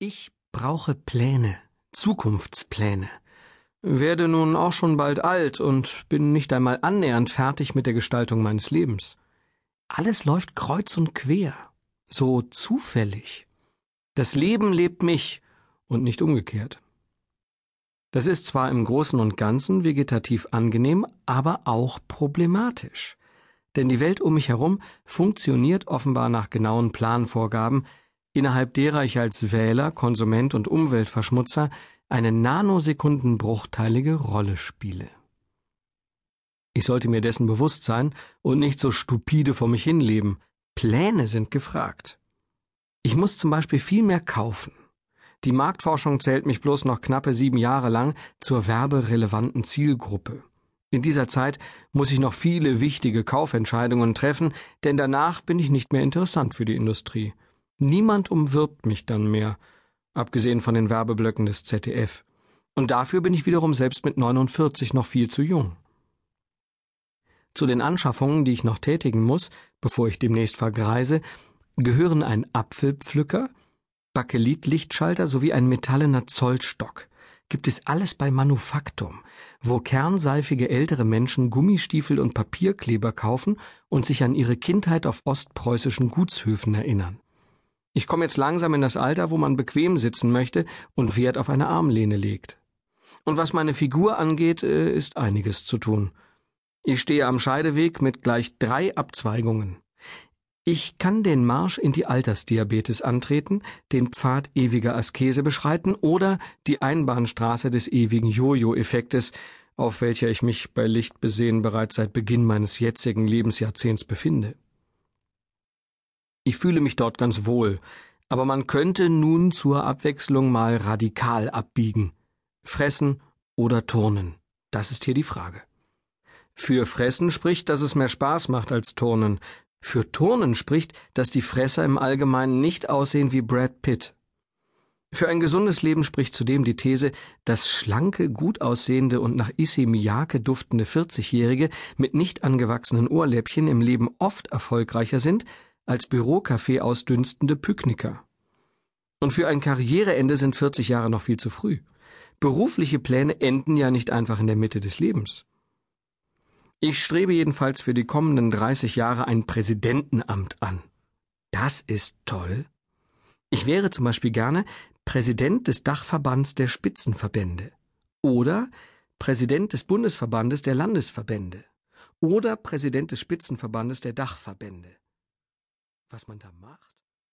Ich brauche Pläne, Zukunftspläne. Werde nun auch schon bald alt und bin nicht einmal annähernd fertig mit der Gestaltung meines Lebens. Alles läuft kreuz und quer, so zufällig. Das Leben lebt mich und nicht umgekehrt. Das ist zwar im Großen und Ganzen vegetativ angenehm, aber auch problematisch. Denn die Welt um mich herum funktioniert offenbar nach genauen Planvorgaben, innerhalb derer ich als Wähler, Konsument und Umweltverschmutzer eine nanosekundenbruchteilige Rolle spiele. Ich sollte mir dessen bewusst sein und nicht so stupide vor mich hinleben. Pläne sind gefragt. Ich muss zum Beispiel viel mehr kaufen. Die Marktforschung zählt mich bloß noch knappe sieben Jahre lang zur werberelevanten Zielgruppe. In dieser Zeit muss ich noch viele wichtige Kaufentscheidungen treffen, denn danach bin ich nicht mehr interessant für die Industrie. Niemand umwirbt mich dann mehr, abgesehen von den Werbeblöcken des ZDF. Und dafür bin ich wiederum selbst mit 49 noch viel zu jung. Zu den Anschaffungen, die ich noch tätigen muss, bevor ich demnächst vergreise, gehören ein Apfelpflücker, Bakelitlichtschalter sowie ein metallener Zollstock. Gibt es alles bei Manufaktum, wo kernseifige ältere Menschen Gummistiefel und Papierkleber kaufen und sich an ihre Kindheit auf ostpreußischen Gutshöfen erinnern. Ich komme jetzt langsam in das Alter, wo man bequem sitzen möchte und Wert auf eine Armlehne legt. Und was meine Figur angeht, äh, ist einiges zu tun. Ich stehe am Scheideweg mit gleich drei Abzweigungen. Ich kann den Marsch in die Altersdiabetes antreten, den Pfad ewiger Askese beschreiten oder die Einbahnstraße des ewigen Jojo-Effektes, auf welcher ich mich bei Licht besehen bereits seit Beginn meines jetzigen Lebensjahrzehnts befinde. Ich fühle mich dort ganz wohl, aber man könnte nun zur Abwechslung mal radikal abbiegen. Fressen oder turnen. Das ist hier die Frage. Für Fressen spricht, dass es mehr Spaß macht als Turnen. Für Turnen spricht, dass die Fresser im Allgemeinen nicht aussehen wie Brad Pitt. Für ein gesundes Leben spricht zudem die These, dass schlanke, gut aussehende und nach Issey Miyake duftende 40-Jährige mit nicht angewachsenen Ohrläppchen im Leben oft erfolgreicher sind als Bürokaffee ausdünstende Pykniker. Und für ein Karriereende sind 40 Jahre noch viel zu früh. Berufliche Pläne enden ja nicht einfach in der Mitte des Lebens. Ich strebe jedenfalls für die kommenden 30 Jahre ein Präsidentenamt an. Das ist toll. Ich wäre zum Beispiel gerne Präsident des Dachverbands der Spitzenverbände oder Präsident des Bundesverbandes der Landesverbände oder Präsident des Spitzenverbandes der Dachverbände was man da macht?